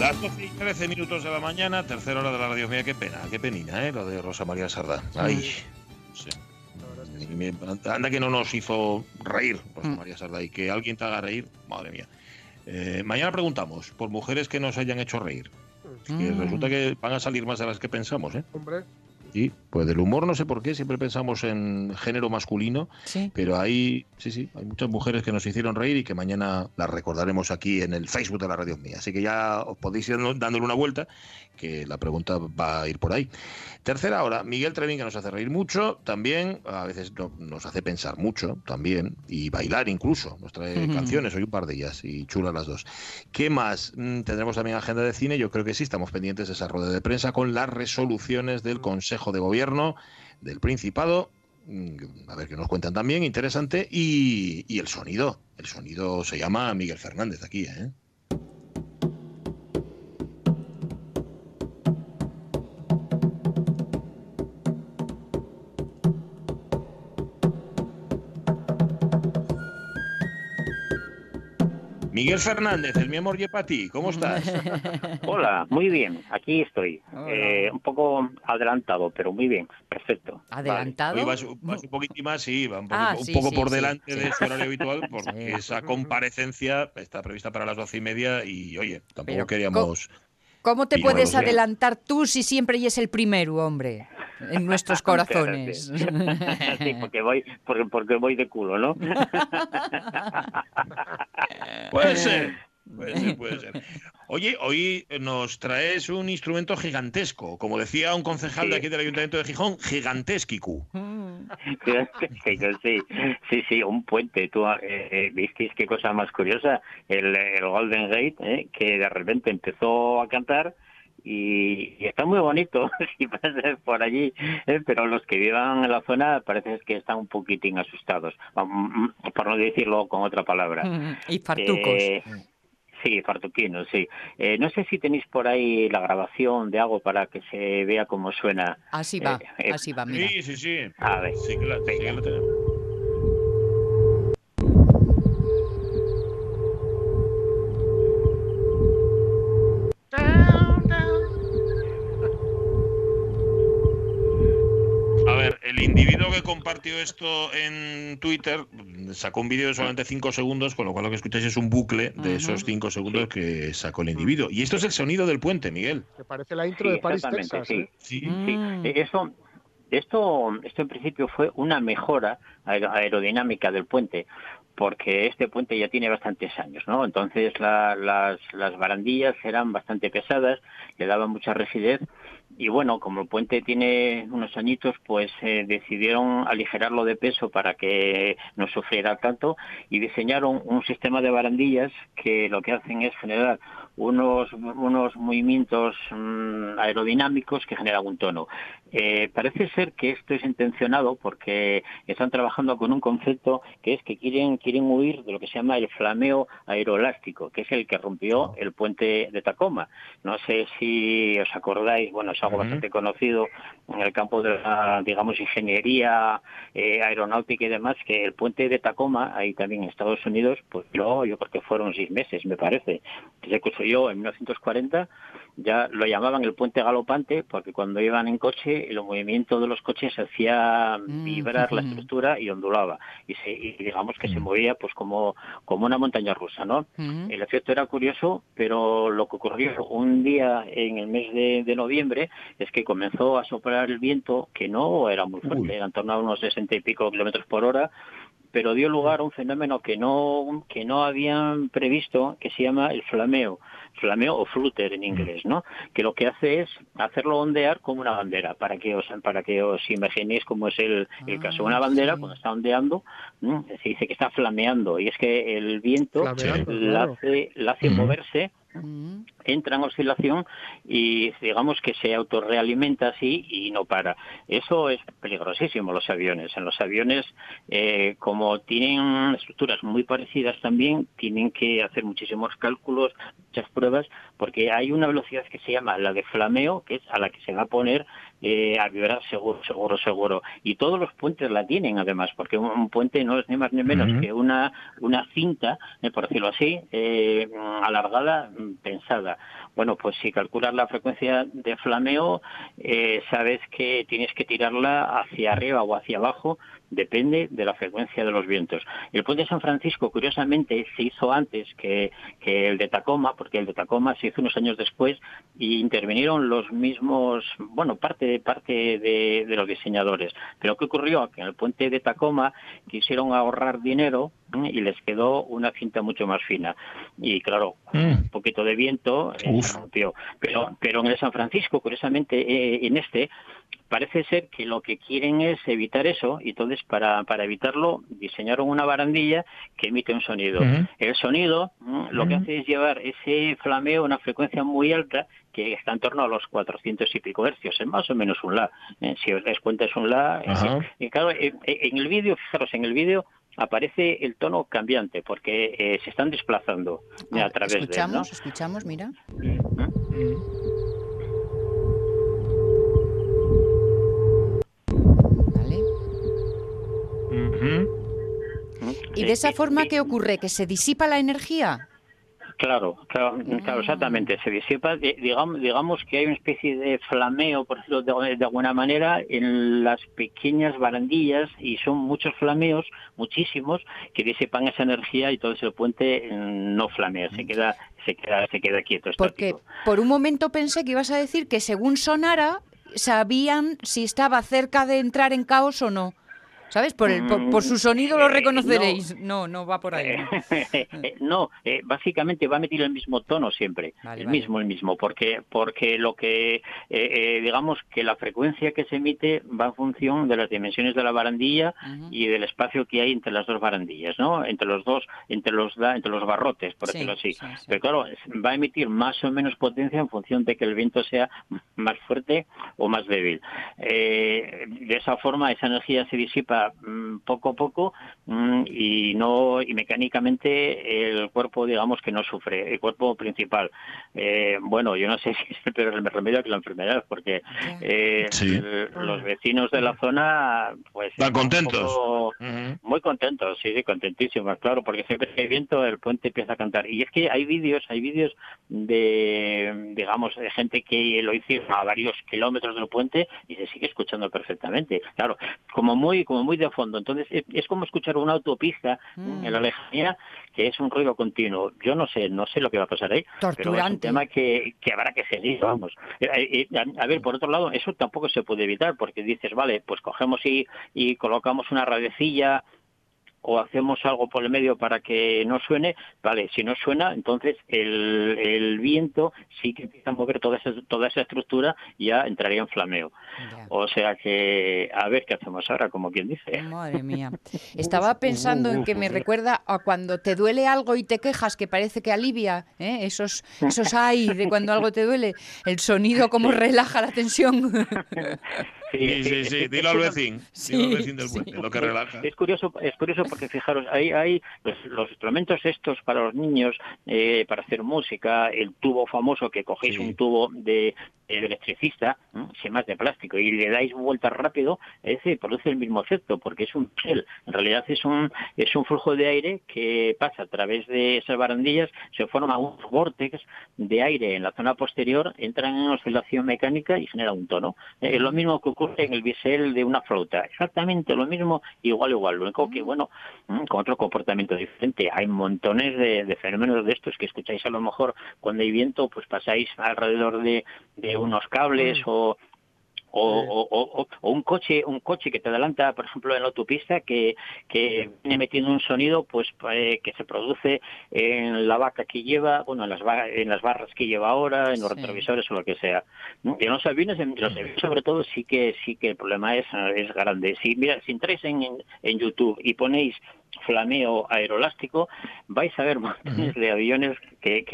Las 12 y 13 minutos de la mañana, tercera hora de la radio mía, qué pena, qué penina, ¿eh? Lo de Rosa María Sardá. Ay, sí. Me- Anda que no nos hizo reír Rosa María Sardá y que alguien te haga reír, madre mía. Eh, mañana preguntamos por mujeres que nos hayan hecho reír. Que Mm. resulta que van a salir más de las que pensamos, ¿eh? Hombre, Sí, pues del humor no sé por qué, siempre pensamos en género masculino, Sí. pero hay, sí, sí, hay muchas mujeres que nos hicieron reír y que mañana las recordaremos aquí en el Facebook de la Radio Mía. Así que ya os podéis ir dándole una vuelta, que la pregunta va a ir por ahí. Tercera hora, Miguel Trevín, que nos hace reír mucho, también, a veces no- nos hace pensar mucho, también, y bailar incluso. Nos trae canciones, hoy un par de ellas, y chulas las dos. ¿Qué más? Mm, Tendremos también agenda de cine, yo creo que sí, estamos pendientes de esa rueda de prensa con las resoluciones del Consejo de Gobierno del Principado. Mm, A ver qué nos cuentan también, interesante. Y, y el sonido. El sonido se llama Miguel Fernández aquí, ¿eh? Miguel Fernández, el mi amor para ti, ¿cómo estás? Hola, muy bien, aquí estoy. Eh, un poco adelantado, pero muy bien, perfecto. Adelantado. Hoy vas, vas un poquitín más, sí, va un, poco- Ah, un poco sí, por sí, delante sí. de su horario habitual, porque Sí. esa comparecencia está prevista para las doce y media y, oye, tampoco Pero, queríamos... ¿Cómo te puedes adelantar tú si siempre es el primero, hombre? En nuestros corazones. sí, porque voy, porque, porque voy de culo, ¿no? Puede ser, puede ser, puede ser. Oye, hoy nos traes un instrumento gigantesco, como decía un concejal de aquí del Ayuntamiento de Gijón, gigantesquicu. sí, sí, sí, sí, un puente. Tú eh, eh, visteis qué cosa más curiosa, el, el Golden Gate, eh, que de repente empezó a cantar y, y está muy bonito si pasas por allí, eh, pero los que vivan en la zona parece que están un poquitín asustados, mm, mm, por no decirlo con otra palabra. y fartucos. Eh, sí, fartuquinos, sí. Eh, no sé si tenéis por ahí la grabación de algo para que se vea cómo suena. así va, eh, así va, mira. Sí, sí, sí. A ver, Sí que la, sí que que compartió esto en Twitter sacó un vídeo de solamente 5 segundos, con lo cual lo que escucháis es un bucle de esos 5 segundos que sacó el individuo. Y esto es el sonido del puente, Miguel. que parece la intro Sí, de exactamente, Texas. sí. ¿eh? Sí. Mm. eh, eso, esto, esto en principio fue una mejora aer- aerodinámica del puente, porque este puente ya tiene bastantes años, ¿no? Entonces la- las, las barandillas eran bastante pesadas, le daban mucha rigidez y bueno, como el puente tiene unos añitos, pues eh, decidieron aligerarlo de peso para que no sufriera tanto y diseñaron un sistema de barandillas que lo que hacen es generar unos, unos movimientos mm, aerodinámicos que generan un tono. Eh, parece ser que esto es intencionado porque están trabajando con un concepto que es que quieren, quieren huir de lo que se llama el flameo aeroelástico, que es el que rompió el puente de Tacoma. No sé si os acordáis, bueno, es algo bastante conocido en el campo de la, digamos, ingeniería eh, aeronáutica y demás, que el puente de Tacoma, ahí también en Estados Unidos, pues yo, yo creo que fueron seis meses, me parece, que se construyó en 1940, ya lo llamaban el puente galopante, porque cuando iban en coche el movimiento de los coches hacía Mm, vibrar la estructura y ondulaba y, se, y digamos que se Mm. movía pues como como una montaña rusa no Ujú. el efecto era curioso pero lo que ocurrió un día en el mes de, de noviembre es que comenzó a soplar el viento que no era muy fuerte Uy. era en torno a unos 60 y pico kilómetros por hora pero dio lugar a un fenómeno que no que no habían previsto que se llama el flameo flameo o flutter en inglés no que lo que hace es hacerlo ondear como una bandera para que os para que os imaginéis cómo es el, el Ah, caso una bandera sí. cuando está ondeando ¿no? se dice que está flameando y es que el viento la claro. hace la hace moverse Ujú. entra en oscilación y digamos que se autorrealimenta así y no para. Eso es peligrosísimo los aviones. En los aviones, eh, como tienen estructuras muy parecidas también, tienen que hacer muchísimos cálculos, muchas pruebas, porque hay una velocidad que se llama la de flameo, que es a la que se va a poner eh, a vibrar seguro, seguro, seguro. Y todos los puentes la tienen además, porque un, un puente no es ni más ni menos que una, una cinta, eh, por decirlo así, eh, alargada, mm, pensada. Bueno, pues si calculas la frecuencia de flameo, eh, sabes que tienes que tirarla hacia arriba o hacia abajo, depende de la frecuencia de los vientos. El puente de San Francisco, curiosamente, se hizo antes que, que el de Tacoma, porque el de Tacoma se hizo unos años después y intervinieron los mismos, bueno, parte, parte de, de los diseñadores. Pero ¿qué ocurrió? Que en el puente de Tacoma quisieron ahorrar dinero ¿eh? y les quedó una cinta mucho más fina. Y claro, Mm. un poquito de viento eh, rompió. Pero, pero en el San Francisco, curiosamente, eh, en este, parece ser que lo que quieren es evitar eso y entonces para, para evitarlo diseñaron una barandilla que emite un sonido. El sonido mm, lo que hace es llevar ese flameo a una frecuencia muy alta que está en torno a los 400 y pico hercios, es más o menos un la. Eh, si os dais cuenta es un la. eh, Ajá. y claro, eh, eh, en el vídeo, fijaros, en el vídeo aparece el tono cambiante porque eh, se están desplazando eh, a través de él, ¿no? escuchamos, escuchamos, mira. Vale. Y de esa forma. ¿qué ocurre? ¿Que se disipa la energía? Claro, claro, claro, exactamente. Se disipa, di- digamos, digamos que hay una especie de flameo, por decirlo de, de alguna manera, en las pequeñas barandillas y son muchos flameos, muchísimos, que disipan esa energía y entonces el puente mm, no flamea, se queda, se queda, se queda quieto. Porque estático. por un momento pensé que ibas a decir que según sonara, sabían si estaba cerca de entrar en caos o no. ¿Sabes? Por, el, por, por su sonido lo Mm, eh, reconoceréis. No, no va por ahí. ¿no? Eh, eh, básicamente va a emitir el mismo tono siempre, Vale, el vale. mismo, el mismo, porque porque lo que eh, digamos que la frecuencia que se emite va en función de las dimensiones de la barandilla y del espacio que hay entre las dos barandillas, ¿no? Entre los dos, entre los entre los barrotes, por Sí, decirlo así. sí, sí. Pero claro, va a emitir más o menos potencia en función de que el viento sea más fuerte o más débil. De esa forma, esa energía se disipa mm, poco a poco mm, y no y mecánicamente el cuerpo, digamos que no sufre, el cuerpo principal. Eh, bueno, yo no sé si es el peor remedio que la enfermedad, porque eh, Sí. el- los vecinos de la zona, pues Van están contentos. poco- muy contentos, sí, sí, contentísimos, claro, porque siempre que hay viento el puente empieza a cantar. Y es que hay vídeos, hay vídeos de, digamos, de gente que lo hicieron a varios kilómetros del puente y se sigue escuchando perfectamente. Claro, como muy, como muy de fondo. Entonces es, es como escuchar una autopista Mm. en la lejanía que es un ruido continuo. Yo no sé, no sé lo que va a pasar ahí. Pero es un Torturante. tema que, que habrá que seguir, vamos. Eh, eh, a, a ver, por otro lado, eso tampoco se puede evitar, porque dices, vale, pues cogemos y, y colocamos una radecilla o hacemos algo por el medio para que no suene, vale, si no suena, entonces el, el viento sí que empieza a mover toda esa, toda esa estructura y ya entraría en flameo. Ya. O sea que, a ver qué hacemos ahora, como quien dice. Madre mía. Estaba pensando en que me recuerda a cuando te duele algo y te quejas, que parece que alivia, ¿eh? esos, esos ay de cuando algo te duele, el sonido como relaja la tensión. Sí, sí, sí, dilo al vecino, Sí, dilo al vecino del puente, lo que relaja. Es curioso, es curioso porque fijaros, hay, hay los, los instrumentos estos para los niños, eh, para hacer música, el tubo famoso que cogéis Sí. un tubo de electricista, sin más de plástico, y le dais vueltas rápido, ese produce el mismo efecto, porque es un gel. En realidad es un, es un flujo de aire que pasa a través de esas barandillas, se forma un vórtex de aire en la zona posterior, entran en oscilación mecánica y genera un tono. Eh, es lo mismo que ocurre en el bisel de una flauta, exactamente lo mismo, igual, igual. Lo único que, bueno, con otro comportamiento diferente. Hay montones de, de fenómenos de estos que escucháis a lo mejor cuando hay viento, pues pasáis alrededor de, de unos cables o, o, un coche un coche que te adelanta por ejemplo en la autopista que, que viene metiendo un sonido pues eh, que se produce en la vaca que lleva bueno en las en las barras que lleva ahora en los retrovisores o lo que sea y en los aviones en los aviones sobre todo sí que sí que el problema es, es grande. Si mira si entráis en, en YouTube y ponéis flameo aeroelástico, vais a ver montones de aviones que,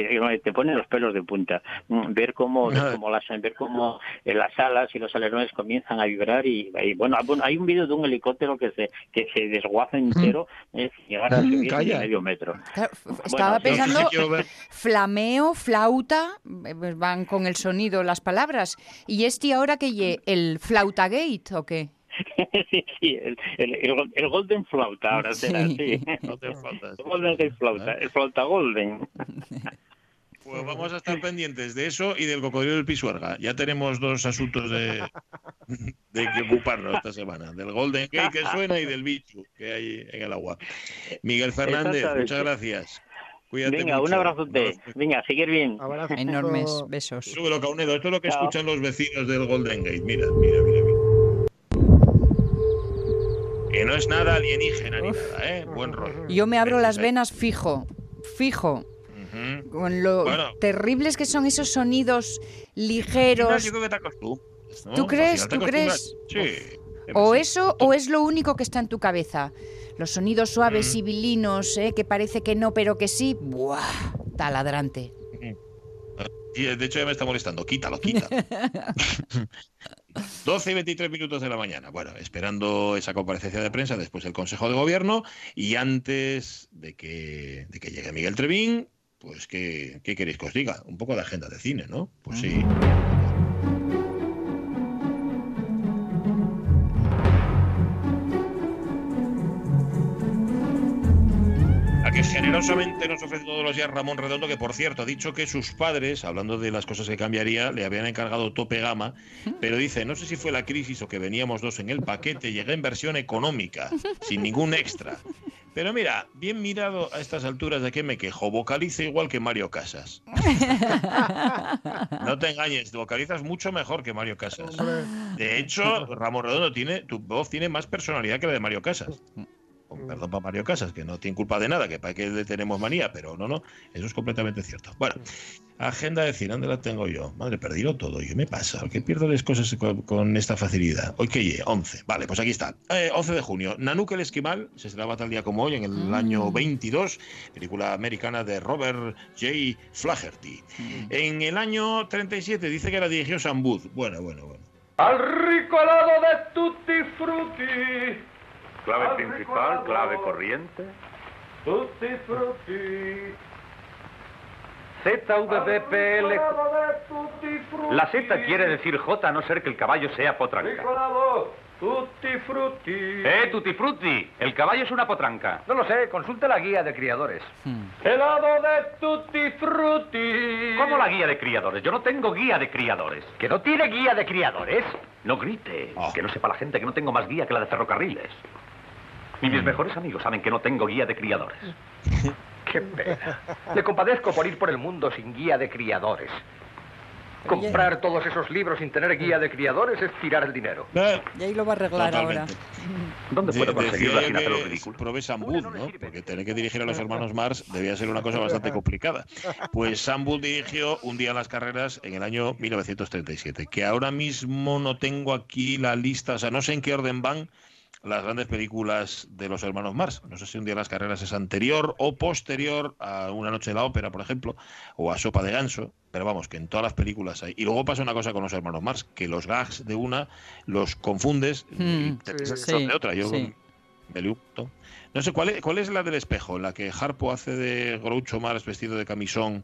te ponen los pelos de punta. Mm, ver cómo, cómo las, ver cómo eh, las alas y los alerones comienzan a vibrar y, bueno, hay un vídeo de un helicóptero que se que se desguaza entero eh, llegar a subir medio metro. estaba pensando flameo, flauta, eh, van con el sonido las palabras. ¿Y este ahora que el flautagate o qué? sí, sí, el, el, el, Golden Flauta ahora será, sí. Golden Flauta, el Golden Flauta, el Flauta Golden. Pues vamos a estar pendientes de eso y del cocodrilo del Pisuerga. Ya tenemos dos asuntos de, de que ocuparnos esta semana. Del Golden Gate que suena y del bicho que hay en el agua. Miguel Fernández, muchas gracias. Cuídate Venga, un abrazote. Venga, seguir bien. Enormes besos. Esto es lo que escuchan los vecinos del Golden Gate. Mira, mira, mira. Que no es nada alienígena ni nada, ¿eh? Buen rollo. Yo me abro las venas fijo, fijo. Con lo terribles que son esos sonidos ligeros. ¿Tú crees? ¿Tú crees? Sí. O eso o es lo único que está en tu cabeza. Los sonidos suaves y bilinos, ¿eh? que parece que no, pero que sí. ¡Buah! Taladrante. Y de hecho ya me está molestando. Quítalo, quítalo. 12 y 23 minutos de la mañana. Bueno, esperando esa comparecencia de prensa después del Consejo de Gobierno y antes de que, de que llegue Miguel Trevín, pues ¿qué, ¿qué queréis que os diga? Un poco de agenda de cine, ¿no? Pues sí. Generosamente nos ofrece todos los días Ramón Redondo, que por cierto ha dicho que sus padres, hablando de las cosas que cambiaría, le habían encargado tope gama, pero dice, no sé si fue la crisis o que veníamos dos en el paquete, llegué en versión económica, sin ningún extra. Pero mira, bien mirado a estas alturas de que me quejo, vocaliza igual que Mario Casas. no te engañes, vocalizas mucho mejor que Mario Casas. De hecho, Ramón Redondo tiene, tu voz tiene más personalidad que la de Mario Casas perdón para Mario Casas, que no tiene culpa de nada, que para que le tenemos manía, pero no, no, eso es completamente cierto. Bueno, agenda de cine, ¿dónde la tengo yo? Madre, perdido todo, yo me pasa, que pierdo las cosas con, esta facilidad. Hoy que 11, vale, pues aquí está. 11 eh, de junio, Nanuk el Esquimal, se será tal día como hoy, en el mm. año 22, película americana de Robert J. Flaherty. Mm. En el año 37 dice que la dirigió Sam Booth. Bueno, bueno, bueno. Al rico de Tutti Frutti Clave principal, clave corriente. Tutti frutti. ZVPL. La Z quiere decir J a no ser que el caballo sea potranca. Tutti frutti. ¡Eh, tutti frutti! El caballo es una potranca. No lo sé, consulte la guía de criadores. Hmm. Helado de tutti frutti. ¿Cómo la guía de criadores? Yo no tengo guía de criadores. ¿Que no tiene guía de criadores? No grite. Ah. Que no sepa la gente que no tengo más guía que la de ferrocarriles. Y mis mejores amigos saben que no tengo guía de criadores. Qué pena. Le compadezco por ir por el mundo sin guía de criadores. Comprar todos esos libros sin tener guía de criadores es tirar el dinero. Y ahí lo va a arreglar ahora. ¿Dónde puedo conseguirlo sin hacer lo ridículo? Probé Sambud, ¿no? Porque tener que dirigir a los hermanos Mars debía ser una cosa bastante complicada. Pues Sambud dirigió Un día en las carreras en el año 1937, que ahora mismo no tengo aquí la lista, o sea, no sé en qué orden van, las grandes películas de los hermanos Mars. No sé si un día las carreras es anterior o posterior a Una noche de la ópera, por ejemplo, o a Sopa de ganso, pero vamos, que en todas las películas hay. Y luego pasa una cosa con los hermanos Mars, que los gags de una los confundes y hmm. te de otra. Yo me no sé, ¿cuál es, ¿cuál es la del espejo? La que Harpo hace de Groucho Mars vestido de camisón.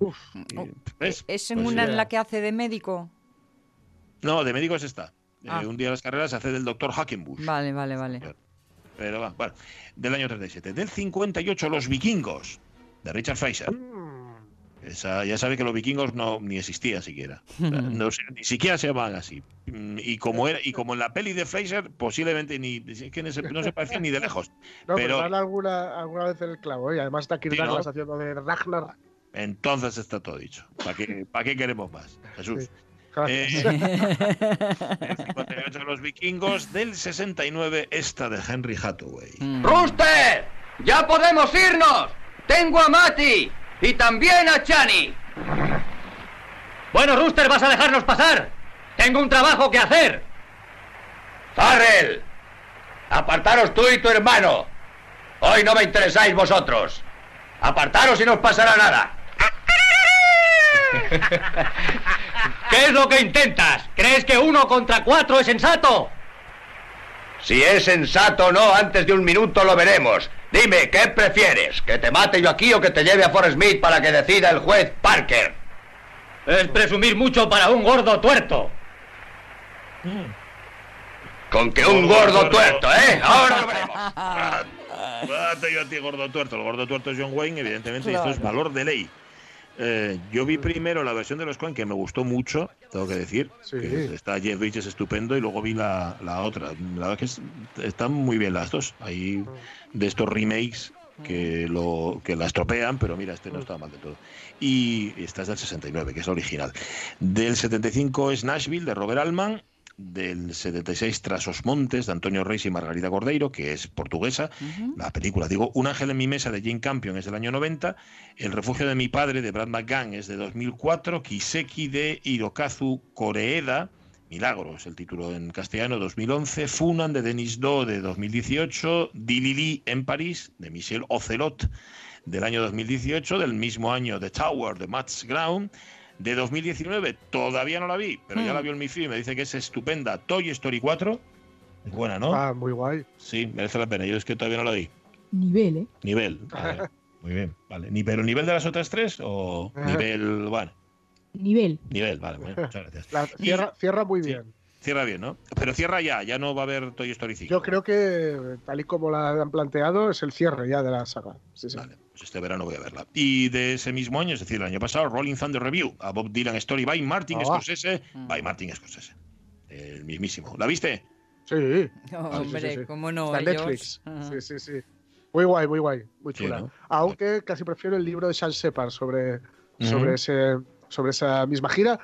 ¿Es, en pues una en la que hace de médico? No, de médicos está. Eh, Ah. un día de las carreras hace del doctor Hackenbush. Vale, vale, vale. Pero va, bueno, del año 37. Del 58, Los Vikingos, de Richard Fraser. Esa, ya sabe que los vikingos no ni existían siquiera. O sea, no se- ni siquiera se llamaban así. Mm, Y como era, y como en la peli de Fraser, posiblemente ni es que no se, no se parecían ni de lejos. No, pero, pero alguna, alguna vez el clavo, ¿eh? y además está Kirk Sí, ¿no? Douglas haciendo de Ragnar. entonces está todo dicho. ¿Para qué, para qué queremos más? Jesús. Sí. Eh, del 58 los vikingos, del 69 esta de Henry Hathaway. Mm. ¡Rooster! ¡Ya podemos irnos! ¡Tengo a Mati! ¡Y también a Chani! Bueno, Rooster, ¿vas a dejarnos pasar? Tengo un trabajo que hacer. ¡Farrell! Apartaros tú y tu hermano. Hoy no me interesáis vosotros. Apartaros y no os pasará nada. ¿Qué es lo que intentas? ¿Crees que uno contra cuatro es sensato? Si es sensato o no, antes de un minuto lo veremos. Dime, ¿qué prefieres? ¿Que te mate yo aquí o que te lleve a Forrest Smith para que decida el juez Parker? Es presumir mucho para un gordo tuerto. Con que un gordo tuerto, ¿eh? Ahora lo veremos. Mate yo a ti, gordo tuerto. El gordo tuerto es John Wayne, evidentemente, y esto es valor de ley. Eh, yo vi primero la versión de los Coen que me gustó mucho, tengo que decir. Sí. que está Jeff Bridges estupendo y luego vi la, la otra. La verdad que es- están muy bien las dos. Hay de estos remakes que lo que la estropean, pero mira, este no está mal de todo. Y esta es del 69, que es la original. Del 75 es Nashville, de Robert Altman. Del 76, Tras os Montes, de Antonio Reis y Margarita Cordeiro, que es portuguesa. La película, digo, Un ángel en mi mesa, de Jane Campion, es del año 90. El refugio de mi padre, de Brad McGann, es de 2004. Kiseki, de Hirokazu Koreeda. Milagros, el título en castellano, 2011. Funan, de Denis Do, de 2018. Dilili, en París, de Michel Ocelot, del año 2018. Del mismo año, The Tower, de Max Ground. De 2019, todavía no la vi, pero ya Hmm. la vio en mi film y me dice que es estupenda. Toy Story 4. Es buena, ¿no? Ah, muy guay. Sí, merece la pena. Yo es que todavía no la vi. Nivel, ¿eh? Nivel. Vale. Muy bien. Vale. ¿Ni, ¿Pero nivel de las otras tres o nivel. Bueno, Nivel. nivel, vale. bueno, muchas gracias. La- Y- cierra, cierra muy bien. Cierra bien, ¿no? Pero cierra ya, ya no va a haber Toy Story 5. Yo creo que, tal y como la han planteado, es el cierre ya de la saga. Sí, sí. Vale, pues este verano voy a verla. Y de ese mismo año, es decir, el año pasado, Rolling Thunder Review, a Bob Dylan Story by Martin Ah. Scorsese. Mm. By Martin Scorsese. El mismísimo. ¿La viste? Sí. No, Sí, sí, hombre, sí, sí. cómo no. Está Netflix. Ajá. Sí, sí, sí. Muy guay, muy guay. Muy Sí, chula. ¿no? Aunque casi prefiero el libro de Sean Shepard sobre, sobre, ese, sobre esa misma gira.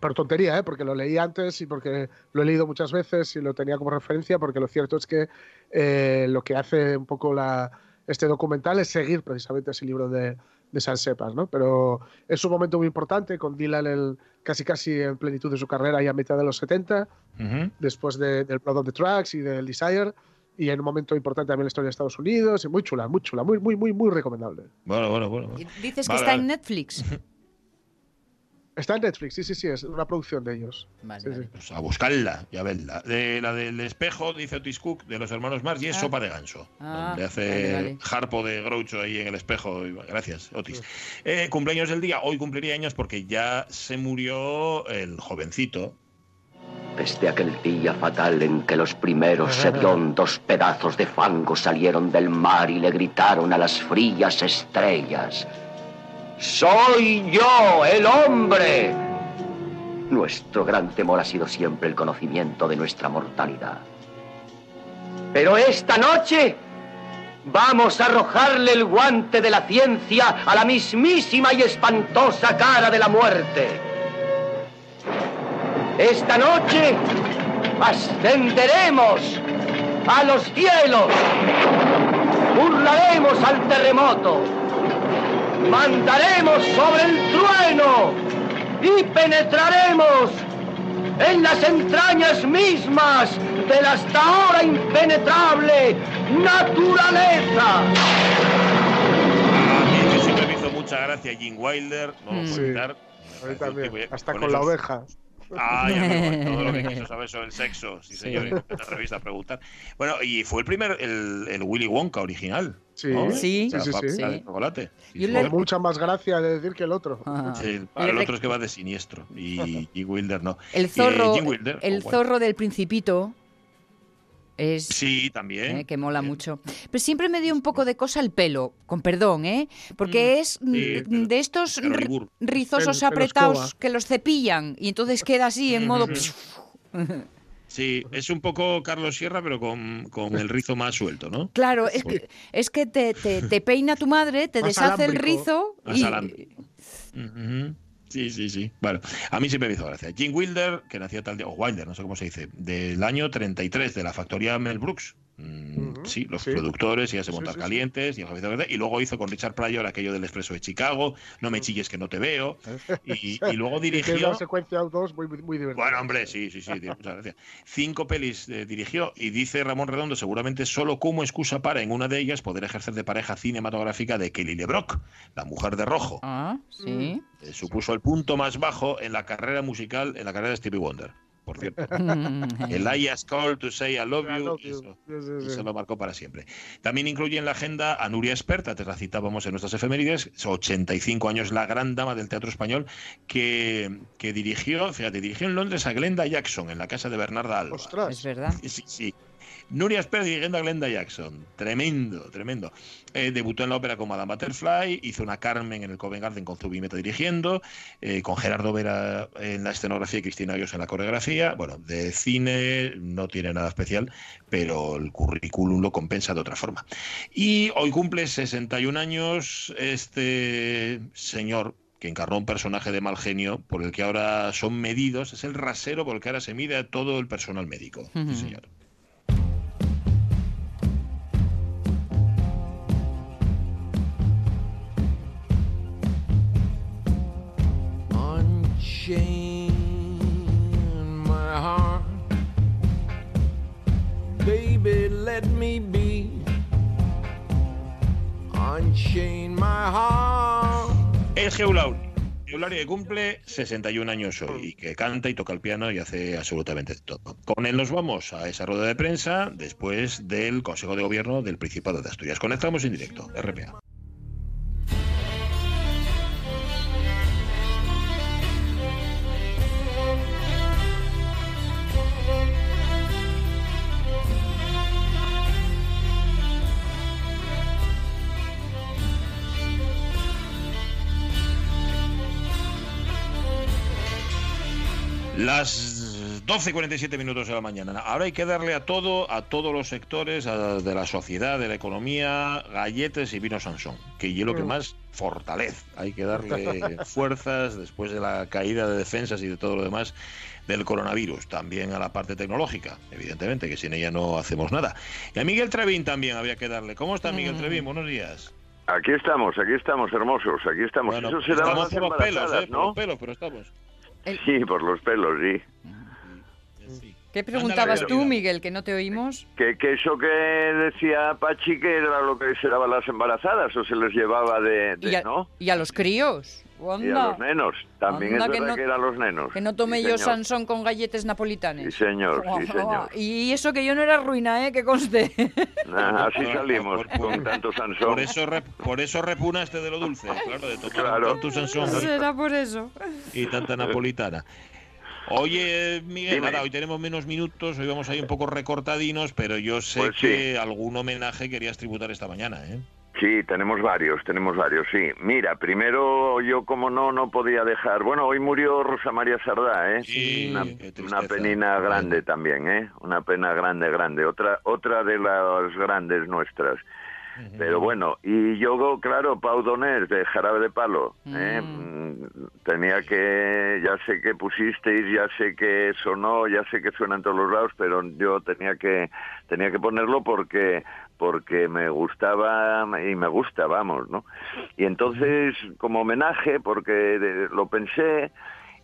Por tontería, ¿eh? porque lo leí antes y porque lo he leído muchas veces y lo tenía como referencia, porque lo cierto es que eh, lo que hace un poco la, este documental es seguir precisamente ese libro de, de San Sepas, ¿no? Pero es un momento muy importante con Dylan el, casi casi en plenitud de su carrera y a mitad de los 70, Ujú. después de- del Blood on the Tracks y del Desire, y en un momento importante también en la historia de Estados Unidos, y muy chula, muy chula, muy, muy, muy, muy recomendable. Bueno, bueno, bueno. Y Dices que Vale, está vale. en Netflix. Está en Netflix, sí, sí, sí, es una producción de ellos. Vale, Sí, vale. sí. Pues a buscarla y a verla. De, la del espejo, dice Otis Cook, de los hermanos Mars, y es Ah. sopa de ganso. Ah, donde hace vale, vale. harpo de Groucho ahí en el espejo. Gracias, Otis. Eh, cumpleaños del día. Hoy cumpliría años porque ya se murió el jovencito. Desde aquel día fatal en que los primeros hediondos pedazos de fango salieron del mar y le gritaron a las frías estrellas. Soy yo, el hombre. Nuestro gran temor ha sido siempre el conocimiento de nuestra mortalidad. Pero esta noche vamos a arrojarle el guante de la ciencia a la mismísima y espantosa cara de la muerte. Esta noche ascenderemos a los cielos, burlaremos al terremoto, mandaremos sobre el trueno y penetraremos en las entrañas mismas de la hasta ahora impenetrable naturaleza. A mí siempre me hizo mucha gracia Jim Wilder. No lo puedo Sí. hasta con con la esos- oveja. Ah, ya veo, todo lo que quiso saber sobre el sexo, sí, Sí. señor, y en la revista a preguntar. Bueno, y fue el primer, el, el Willy Wonka original. Sí, ¿no? Sí. O sea, sí, sí, sí. de chocolate. Yo Sí, le- Con mucha más gracia de decir que el otro. Sí, Le el otro es que va de siniestro y, y Wilder no. El Eh, zorro, Jim Wilder, el o bueno, zorro del principito es Sí, también. eh, que mola mucho. Pero siempre me dio un poco de cosa el pelo, con perdón, ¿eh? Porque es mm, sí, pero- de estos rizosos pelo apretados que los cepillan y entonces queda así en modo... Sí, es un poco Carlos Sierra, pero con, con el rizo más suelto, ¿no? Claro, es que, es que te, te- te peina tu madre, te deshace el rizo Más y... alámbrico. Ujú. Sí, sí, sí. Bueno, a mí siempre me hizo gracia. Jim Wilder, que nació tal día, o Wilder, no sé cómo se dice, del año 33, de la factoría Mel Brooks. Mm, sí, los sí. productores, y ya se Sí, montar sí, sí. calientes, y, y luego hizo con Richard Pryor aquello del Expreso de Chicago, No me chilles que no te veo, y, y luego dirigió... una secuencia 2 muy, muy, divertida. Bueno, hombre, sí, sí, sí, muchas gracias. Cinco pelis eh, dirigió y dice Ramón Redondo, seguramente solo como excusa para, en una de ellas, poder ejercer de pareja cinematográfica de Kelly LeBrock, la mujer de rojo. Ah, sí. Eh, supuso el punto más bajo en la carrera musical, en la carrera de Stevie Wonder, por cierto. El I Ask Call to Say I Love I You, love you. eso, Sí, sí, sí. eso lo marcó para siempre. También incluye en la agenda a Nuria Esperta, te la citábamos en nuestras efemérides, 85 años, la gran dama del teatro español, que, que dirigió, fíjate, dirigió en Londres a Glenda Jackson, en la casa de Bernarda Alba. Ostras. Es verdad. Sí, sí. Nuria Esper dirigiendo a Glenda Jackson. Tremendo, tremendo. Eh, debutó en la ópera con Madame Butterfly, hizo una Carmen en el Covent Garden con Zubi Meta dirigiendo, eh, con Gerardo Vera en la escenografía y Cristina Hoyos en la coreografía. Bueno, de cine no tiene nada especial, pero el currículum lo compensa de otra forma. Y hoy cumple 61 años este señor que encarnó un personaje de mal genio por el que ahora son medidos, es el rasero por el que ahora se mide a todo el personal médico. Ujú. señor. Unchain my heart. Baby, let me be. Unchain my heart. El Geulauri. Geulauri que cumple 61 años hoy que canta y toca el piano y hace absolutamente todo. Con él nos vamos a esa rueda de prensa después del Consejo de Gobierno del Principado de Asturias. Conectamos en directo, RPA. Las 12.47 minutos de la mañana. Ahora hay que darle a todo, a todos los sectores a- de la sociedad, de la economía, galletes y vino Sansón, que es lo que Mm. más fortalece. Hay que darle fuerzas después de la caída de defensas y de todo lo demás del coronavirus. También a la parte tecnológica, evidentemente, que sin ella no hacemos nada. Y a Miguel Trevín también había que darle. ¿Cómo está Miguel Trevín? Buenos días. Aquí estamos, aquí estamos, hermosos, aquí estamos. Bueno, Eso se da estamos más por los pelos, ¿eh? Por ¿no? los pelos, pero estamos. Sí, por los pelos, sí. ¿Qué preguntabas tú. Miguel, que no te oímos? Que, que eso que decía Pachi que era lo que se daba a las embarazadas o se les llevaba de, de- Y a, ¿no? y a los críos. Y a los nenos. También Anda, es que verdad no- que eran los nenos. que no tome Sí, yo señor. Sansón con galletes napolitanes. Sí, señor, sí, señor. Y eso que yo no era ruina, ¿eh? Que conste. Ah, así salimos con tanto Sansón. Por eso, rep- por eso repugnaste de lo dulce, claro, de tomar Claro. tanto Sansón Será por eso. y tanta napolitana. Oye, Miguel, Dime. nada, hoy tenemos menos minutos, hoy vamos ahí un poco recortadinos, pero yo sé Pues sí. que algún homenaje querías tributar esta mañana, ¿eh? Sí, tenemos varios, tenemos varios, sí. Mira, primero yo como no, no podía dejar... Bueno, hoy murió Rosa María Sardá, ¿eh? Sí, una, una penina grande también, ¿eh? Una pena grande, grande. Otra, otra de las grandes nuestras. Pero bueno, y yo, claro, Pau Donés de Jarabe de Palo, ¿eh? Mm, tenía que, ya sé que pusisteis, ya sé que sonó, ya sé que suena en todos los lados, pero yo tenía que, tenía que ponerlo porque, porque me gustaba y me gusta, vamos, ¿no? Y entonces, como homenaje, porque de- lo pensé,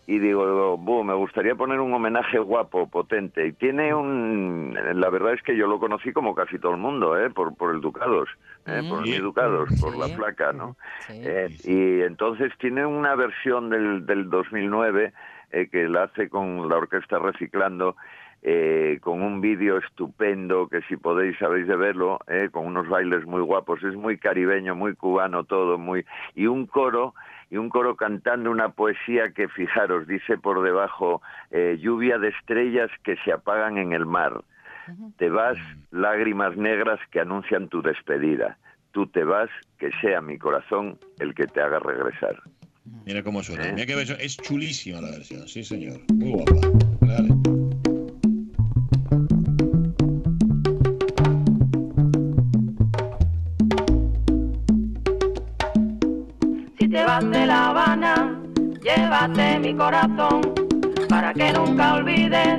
y digo, "Bu, me gustaría poner un homenaje guapo, potente. Y tiene un... La verdad es que yo lo conocí como casi todo el mundo, ¿eh? Por, por el Ducados, ¿eh? Mm. por mi Ducados, por Sí. la placa, ¿no? Sí. Eh, y entonces tiene una versión del, del 2009 eh, que la hace con la orquesta Reciclando, eh, con un vídeo estupendo que si podéis sabéis de verlo, eh, con unos bailes muy guapos, es muy caribeño, muy cubano todo, muy y un coro y un coro cantando una poesía que fijaros dice por debajo eh, lluvia de estrellas que se apagan en el mar. Te vas lágrimas negras que anuncian tu despedida. Tú te vas, que sea mi corazón el que te haga regresar. Mira cómo suena. ¿Eh? Mira que beso. Es chulísima la versión, sí señor. Muy guapa. Dale. Mi corazón para que nunca olvides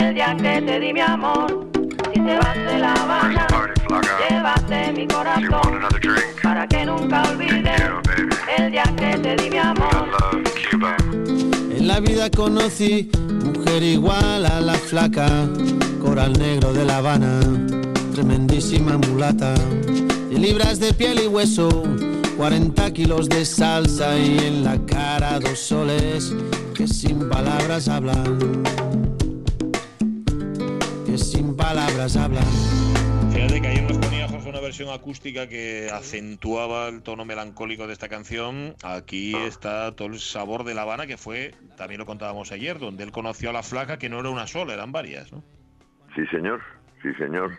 el día que te di mi amor. Si te vas de La Habana, llévate mi corazón para que nunca olvides el día que te di mi amor. En la vida conocí mujer igual a la flaca, coral negro de La Habana, tremendísima mulata, y libras de piel y hueso, 40 kilos de salsa y en la cara dos soles que sin palabras hablan, que sin palabras hablan. Fíjate que ayer nos ponía Jorge una versión acústica que acentuaba el tono melancólico de esta canción. Aquí está todo el sabor de La Habana, que fue, también lo contábamos ayer, donde él conoció a la flaca, que no era una sola, eran varias, ¿no? Sí, señor, sí, señor.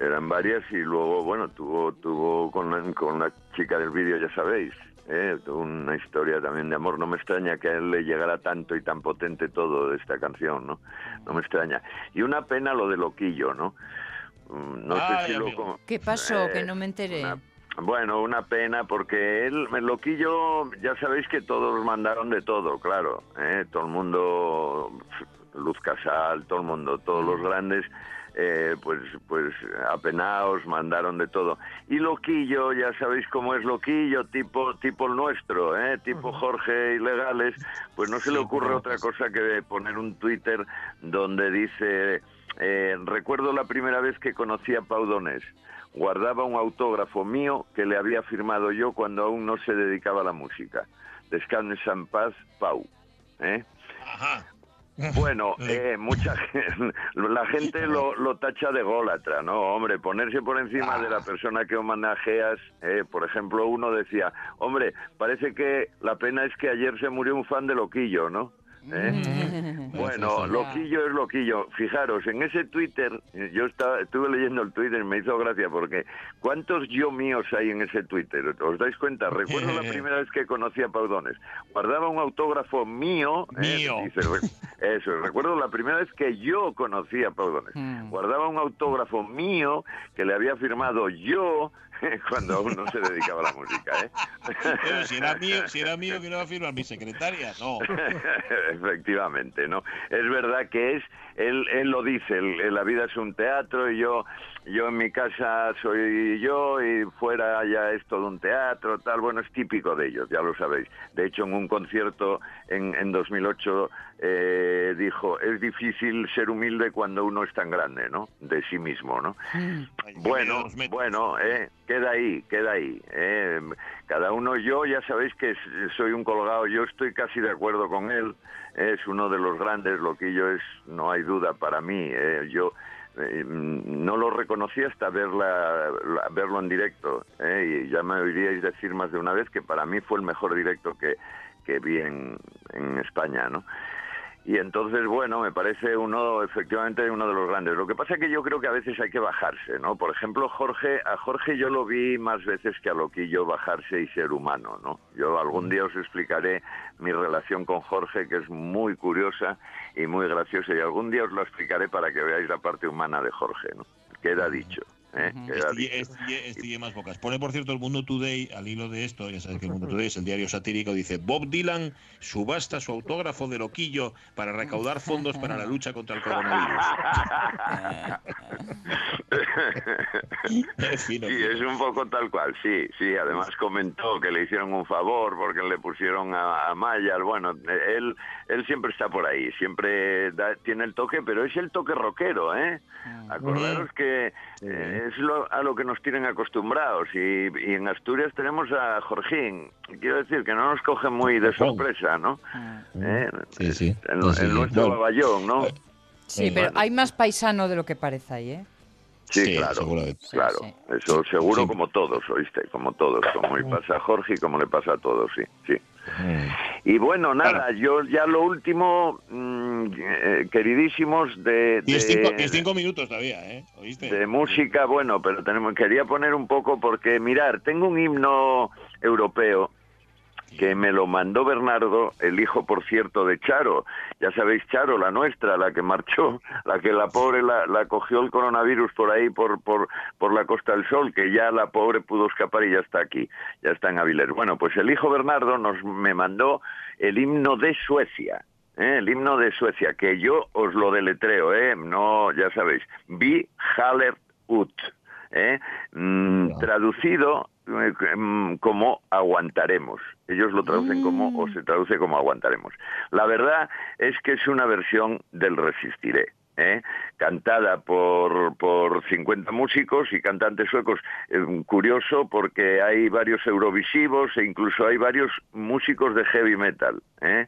Eran varias y luego, bueno, tuvo tuvo con, la- con la chica del vídeo, ya sabéis, ¿eh? tuvo una historia también de amor. No me extraña que a él le llegara tanto y tan potente todo de esta canción, ¿no? No me extraña. Y una pena lo de Loquillo, ¿no? Mm, No Ay, sé si lo... amigo. ¿Qué pasó? eh, que no me enteré. bueno, una pena porque él, el loquillo, ya sabéis que todos mandaron de todo, claro. ¿eh? Todo el mundo, Luz Casal, todo el mundo, todos los grandes, eh, pues, pues apenaos, mandaron de todo. Y loquillo, ya sabéis cómo es loquillo, tipo, tipo el nuestro, ¿eh? tipo Jorge Ilegales, pues no se le ocurre otra cosa que poner un Twitter donde dice, eh, recuerdo la primera vez que conocí a Pau Donés guardaba un autógrafo mío que le había firmado yo cuando aún no se dedicaba a la música. Descansa en paz, Pau. ¿eh? Bueno, eh, mucha gente, la gente lo, lo tacha de gólatra, ¿no? Hombre, ponerse por encima de la persona que homenajeas, eh, por ejemplo, uno decía, hombre, parece que la pena es que ayer se murió un fan de Loquillo, ¿no? ¿Eh? Bueno, loquillo es loquillo. Fijaros, en ese Twitter, eh, yo estaba, estuve leyendo el Twitter y me hizo gracia porque ¿cuántos yo míos hay en ese Twitter? ¿Os dais cuenta? Recuerdo la primera vez que conocí a Paudones. Guardaba un autógrafo mío. ¿eh? Mío. Dice, eso, recuerdo la primera vez que yo conocí a Paudones. Guardaba un autógrafo mío que le había firmado yo cuando aún no se dedicaba a la música. ¿eh? Pero si era mío, si era mío que no iba a firmar mi secretaria, no. Efectivamente, ¿no? Es verdad que es, él, él lo dice, el- la vida es un teatro y yo, yo en mi casa soy yo y fuera ya es todo un teatro, tal, bueno, es típico de ellos, ya lo sabéis. De hecho, en un concierto en, en 2008 eh, dijo, es difícil ser humilde cuando uno es tan grande, ¿no? De sí mismo, ¿no? Bueno, bueno, eh, queda ahí, queda ahí. eh. Cada uno, yo ya sabéis que soy un colgado, yo estoy casi de acuerdo con él, es uno de los grandes, lo que yo es, no hay duda para mí, eh, yo eh, no lo reconocí hasta verla, la- verlo en directo, eh, y ya me oiríais decir más de una vez que para mí fue el mejor directo que, que vi en, en España, ¿no? Y entonces, bueno, me parece uno, efectivamente, uno de los grandes. Lo que pasa es que yo creo que a veces hay que bajarse, ¿no? Por ejemplo, Jorge, a Jorge yo lo vi más veces que a Loquillo bajarse y ser humano, ¿no? Yo algún día os explicaré mi relación con Jorge, que es muy curiosa y muy graciosa, y algún día os lo explicaré para que veáis la parte humana de Jorge, ¿no? Queda dicho, ¿eh? Estille, estille- estille más bocas. Pone, por cierto, el Mundo Today, al hilo de esto, ya sabes que el Mundo Today es el diario satírico, dice, Bob Dylan subasta su autógrafo de loquillo para recaudar fondos para la lucha contra el coronavirus. Sí, es un poco tal cual, sí, sí. Además comentó que le hicieron un favor porque le pusieron a, a Mayar. Bueno, él, él siempre está por ahí, siempre da- tiene el toque, pero es el toque rockero, ¿eh? Acordaros que eh, es lo, a lo que nos tienen acostumbrados y, y en Asturias tenemos a Jorgín. Quiero decir que no nos coge muy de sorpresa, ¿no? ¿Eh? Sí, sí. El, No, sí, el sí. nuestro Bueno, baballón, ¿no? Sí, pero hay más paisano de lo que parece ahí, ¿eh? Sí, Sí, claro, claro. Eso seguro como todos, ¿oíste? Como todos, como le pasa a Jorge y como le pasa a todos, sí, sí. Y bueno, nada, yo ya lo último, mm, eh, queridísimos, de, de- cinco, cinco minutos todavía, ¿eh? ¿Oíste? de música, bueno, pero tenemos, quería poner un poco porque, mirar, tengo un himno europeo que me lo mandó Bernardo, el hijo, por cierto, de Charo. Ya sabéis, Charo, la nuestra, la que marchó, la que la pobre la, la cogió el coronavirus por ahí, por, por, por la Costa del Sol, que ya la pobre pudo escapar y ya está aquí, ya está en Avilés. Bueno, pues el hijo Bernardo nos me mandó el himno de Suecia. ¿eh? El himno de Suecia, que yo os lo deletreo, ¿eh? No, ya sabéis. Vi Haller Ut. ¿Eh? Mm, Traducido eh, mm, como aguantaremos. Ellos lo traducen como, o se traduce como aguantaremos. La verdad es que es una versión del Resistiré. ¿Eh? cantada por, por 50 músicos y cantantes suecos. Eh, curioso porque hay varios eurovisivos e incluso hay varios músicos de heavy metal. ¿eh?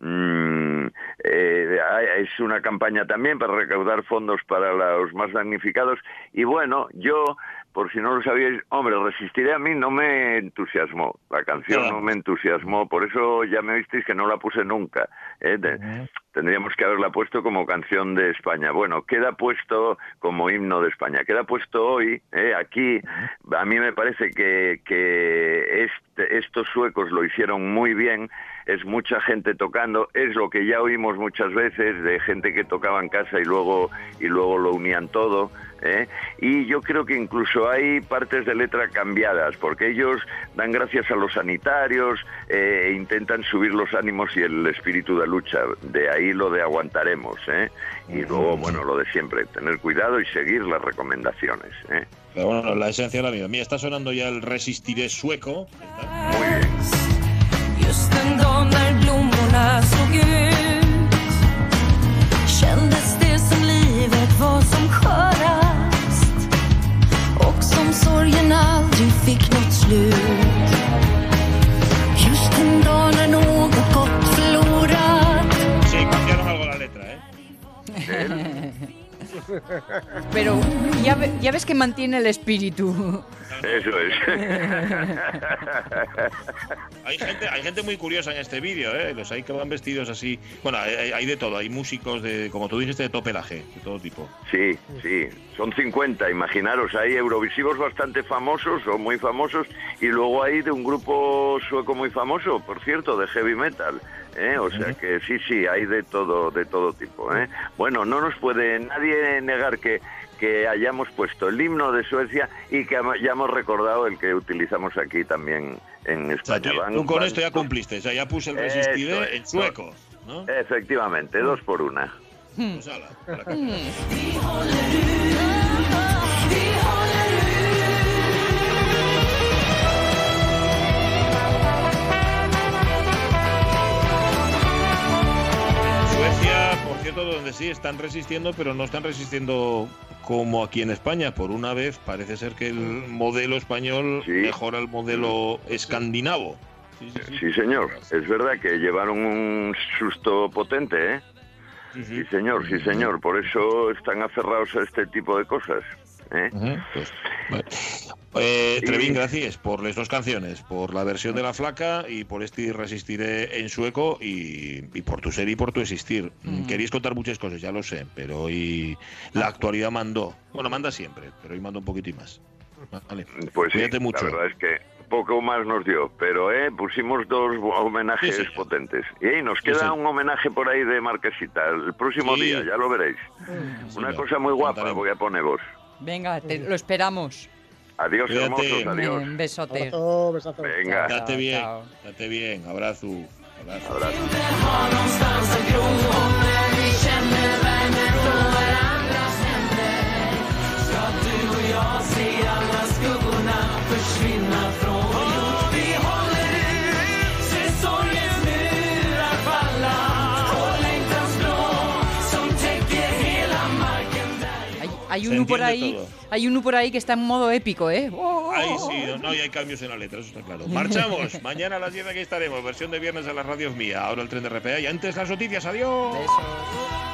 Mm, eh, es una campaña también para recaudar fondos para los más damnificados y bueno, yo por si no lo sabíais, hombre, resistiré a mí no me entusiasmó, la canción no me entusiasmó, por eso ya me visteis que no la puse nunca. ¿eh? De- Tendríamos que haberla puesto como canción de España. Bueno, queda puesto como himno de España. Queda puesto hoy, ¿eh? aquí. A mí me parece que, que este- estos suecos lo hicieron muy bien. Es mucha gente tocando. Es lo que ya oímos muchas veces de gente que tocaba en casa y luego, y luego lo unían todo. ¿eh? Y yo creo que incluso hay partes de letra cambiadas, porque ellos dan gracias a los sanitarios, eh, e intentan subir los ánimos y el espíritu de lucha. De ahí lo de aguantaremos. ¿eh? Y luego, bueno, lo de siempre, tener cuidado y seguir las recomendaciones. ¿eh? Pero bueno, la esencia de la vida. Mira, está sonando ya el Resistiré sueco. Slog ut Kändes det som livet var som skörast Och som sorgen aldrig fick något slut Pero ya, ve- ya ves que mantiene el espíritu. Eso es. Hay gente, hay gente muy curiosa en este vídeo, ¿eh? Los hay que van vestidos así. Bueno, hay, hay- de todo. Hay músicos de, como tú dijiste, de topelaje, de todo tipo. Sí, sí, son 50, imaginaros, hay eurovisivos bastante famosos o muy famosos y luego hay de un grupo sueco muy famoso, por cierto, de heavy metal. ¿Eh? O sea que sí, sí, hay de todo, de todo tipo. ¿eh? Bueno, no nos puede nadie negar que, que hayamos puesto el himno de Suecia y que hayamos recordado el que utilizamos aquí también en España. Van- tú con esto ya cumpliste. O sea, ya puse el Eso Resistiré es, en sueco. ¿no? Efectivamente, dos por una. Pues ala, cierto, donde sí están resistiendo, pero no están resistiendo como aquí en España. Por una vez parece ser que el modelo español mejora el modelo escandinavo. Sí, señor. Es verdad que llevaron un susto potente, ¿eh? Sí, señor, sí, señor. Por eso están aferrados a este tipo de cosas. ¿Eh? Eh, Trevín, gracias por las dos canciones, por la versión de La Flaca y por este Resistiré en sueco y, y por tu ser y por tu existir. Mm, Queríais contar muchas cosas, ya lo sé, pero hoy la actualidad mandó. Bueno, manda siempre, pero hoy manda un poquito más. Vale. Pues sí, Cuídate mucho. la verdad es que poco más nos dio, pero ¿eh? pusimos dos homenajes Sí, sí. potentes. Y ahí nos queda sí. un homenaje por ahí de Marquesita, el próximo Sí. día, ya lo veréis. Una cosa muy guapa voy a poner vos. Venga, te- lo esperamos. Adiós, Cuídate. hermosos, adiós. Un besote. Abrazo, besazo. Venga. Date bien, chao. date bien, abrazo. abrazo. Hay, uno por ahí, todo. hay uno por ahí que está en modo épico, ¿eh? Oh, Ay, sí, no, y hay cambios en la letra, eso está claro. Marchamos, mañana a las 10 aquí estaremos, versión de viernes a las radios mía, ahora el tren de RPA y antes las noticias, adiós. Besos.